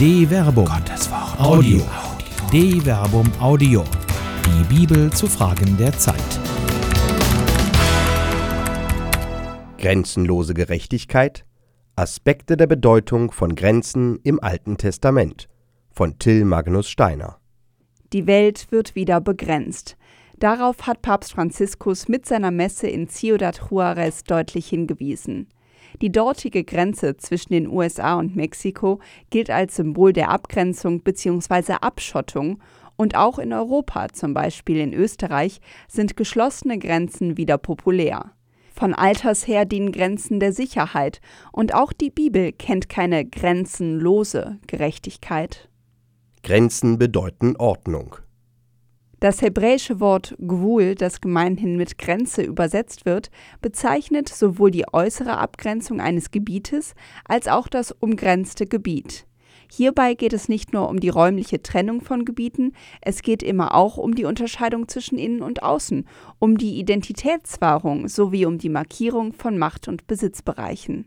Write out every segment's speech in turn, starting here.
De Verbum. Gottes Wort. Audio. De Verbum Audio. Die Bibel zu Fragen der Zeit. Grenzenlose Gerechtigkeit. Aspekte der Bedeutung von Grenzen im Alten Testament. Von Till Magnus Steiner. Die Welt wird wieder begrenzt. Darauf hat Papst Franziskus mit seiner Messe in Ciudad Juarez deutlich hingewiesen. Die dortige Grenze zwischen den USA und Mexiko gilt als Symbol der Abgrenzung bzw. Abschottung und auch in Europa, zum Beispiel in Österreich, sind geschlossene Grenzen wieder populär. Von alters her dienen Grenzen der Sicherheit und auch die Bibel kennt keine grenzenlose Gerechtigkeit. Grenzen bedeuten Ordnung. Das hebräische Wort Gwul, das gemeinhin mit Grenze übersetzt wird, bezeichnet sowohl die äußere Abgrenzung eines Gebietes als auch das umgrenzte Gebiet. Hierbei geht es nicht nur um die räumliche Trennung von Gebieten, es geht immer auch um die Unterscheidung zwischen Innen und Außen, um die Identitätswahrung sowie um die Markierung von Macht- und Besitzbereichen.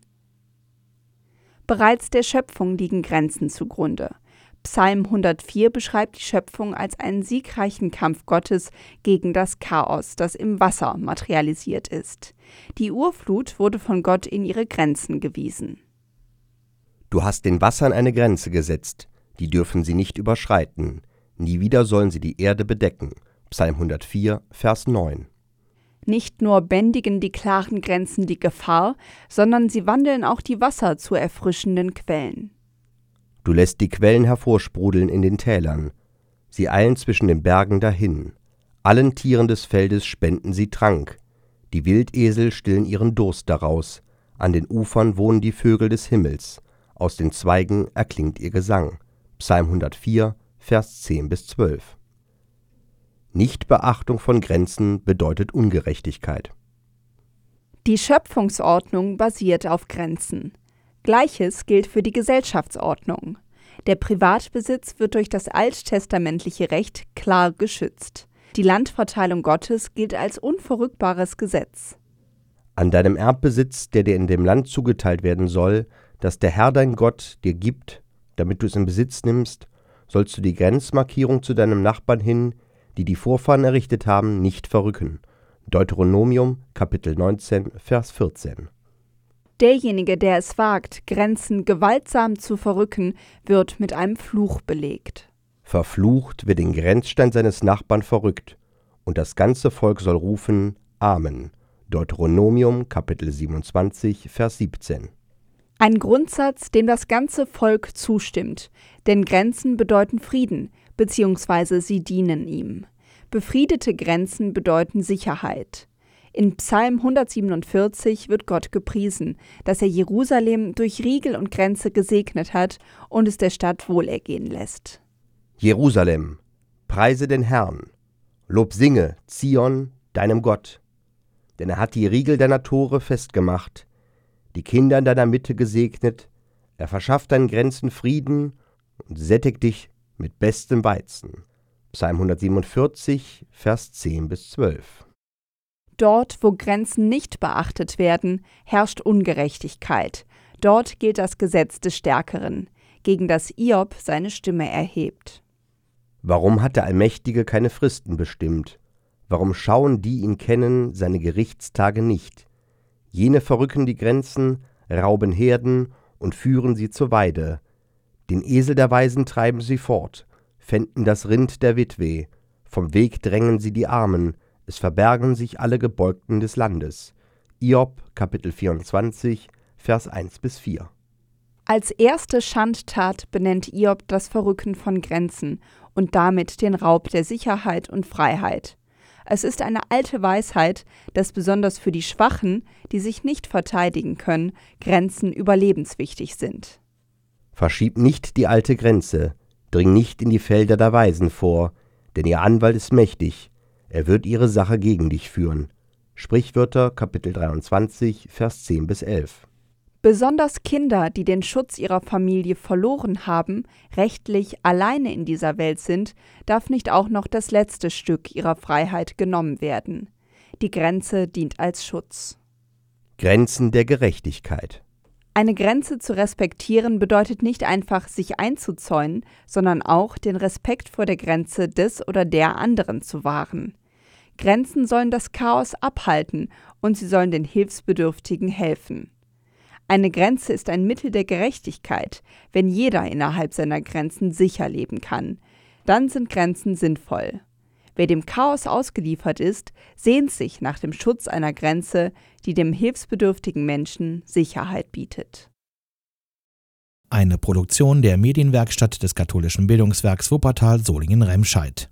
Bereits der Schöpfung liegen Grenzen zugrunde. Psalm 104 beschreibt die Schöpfung als einen siegreichen Kampf Gottes gegen das Chaos, das im Wasser materialisiert ist. Die Urflut wurde von Gott in ihre Grenzen gewiesen. Du hast den Wassern eine Grenze gesetzt, die dürfen sie nicht überschreiten. Nie wieder sollen sie die Erde bedecken. Psalm 104, Vers 9. Nicht nur bändigen die klaren Grenzen die Gefahr, sondern sie wandeln auch die Wasser zu erfrischenden Quellen. Du lässt die Quellen hervorsprudeln in den Tälern. Sie eilen zwischen den Bergen dahin. Allen Tieren des Feldes spenden sie Trank. Die Wildesel stillen ihren Durst daraus. An den Ufern wohnen die Vögel des Himmels. Aus den Zweigen erklingt ihr Gesang. Psalm 104, Vers 10 bis 12. Nichtbeachtung von Grenzen bedeutet Ungerechtigkeit. Die Schöpfungsordnung basiert auf Grenzen. Gleiches gilt für die Gesellschaftsordnung. Der Privatbesitz wird durch das alttestamentliche Recht klar geschützt. Die Landverteilung Gottes gilt als unverrückbares Gesetz. An deinem Erbbesitz, der dir in dem Land zugeteilt werden soll, das der Herr dein Gott dir gibt, damit du es in Besitz nimmst, sollst du die Grenzmarkierung zu deinem Nachbarn hin, die die Vorfahren errichtet haben, nicht verrücken. Deuteronomium Kapitel 19 Vers 14 Derjenige, der es wagt, Grenzen gewaltsam zu verrücken, wird mit einem Fluch belegt. Verflucht, wer den Grenzstein seines Nachbarn verrückt, und das ganze Volk soll rufen Amen. Deuteronomium Kapitel 27 Vers 17. Ein Grundsatz, dem das ganze Volk zustimmt, denn Grenzen bedeuten Frieden, beziehungsweise sie dienen ihm. Befriedete Grenzen bedeuten Sicherheit. In Psalm 147 wird Gott gepriesen, dass er Jerusalem durch Riegel und Grenze gesegnet hat und es der Stadt wohlergehen lässt. Jerusalem, preise den Herrn, Lob singe, Zion, deinem Gott. Denn er hat die Riegel deiner Tore festgemacht, die Kinder in deiner Mitte gesegnet, er verschafft deinen Grenzen Frieden und sättigt dich mit bestem Weizen. Psalm 147, Vers 10 bis 12. Dort, wo Grenzen nicht beachtet werden, herrscht Ungerechtigkeit. Dort gilt das Gesetz des Stärkeren, gegen das Iob seine Stimme erhebt. Warum hat der Allmächtige keine Fristen bestimmt? Warum schauen die ihn kennen seine Gerichtstage nicht? Jene verrücken die Grenzen, rauben Herden und führen sie zur Weide. Den Esel der Weisen treiben sie fort, fänden das Rind der Witwe, vom Weg drängen sie die Armen, es verbergen sich alle Gebeugten des Landes. Iob Kapitel 24 Vers 1 bis 4. Als erste Schandtat benennt Iob das Verrücken von Grenzen und damit den Raub der Sicherheit und Freiheit. Es ist eine alte Weisheit, dass besonders für die Schwachen, die sich nicht verteidigen können, Grenzen überlebenswichtig sind. Verschieb nicht die alte Grenze, dring nicht in die Felder der Weisen vor, denn ihr Anwalt ist mächtig, er wird ihre Sache gegen dich führen. Sprichwörter Kapitel 23 Vers 10 bis 11. Besonders Kinder, die den Schutz ihrer Familie verloren haben, rechtlich alleine in dieser Welt sind, darf nicht auch noch das letzte Stück ihrer Freiheit genommen werden. Die Grenze dient als Schutz. Grenzen der Gerechtigkeit. Eine Grenze zu respektieren bedeutet nicht einfach, sich einzuzäunen, sondern auch den Respekt vor der Grenze des oder der anderen zu wahren. Grenzen sollen das Chaos abhalten und sie sollen den Hilfsbedürftigen helfen. Eine Grenze ist ein Mittel der Gerechtigkeit, wenn jeder innerhalb seiner Grenzen sicher leben kann. Dann sind Grenzen sinnvoll. Wer dem Chaos ausgeliefert ist, sehnt sich nach dem Schutz einer Grenze, die dem hilfsbedürftigen Menschen Sicherheit bietet. Eine Produktion der Medienwerkstatt des katholischen Bildungswerks Wuppertal Solingen-Remscheid.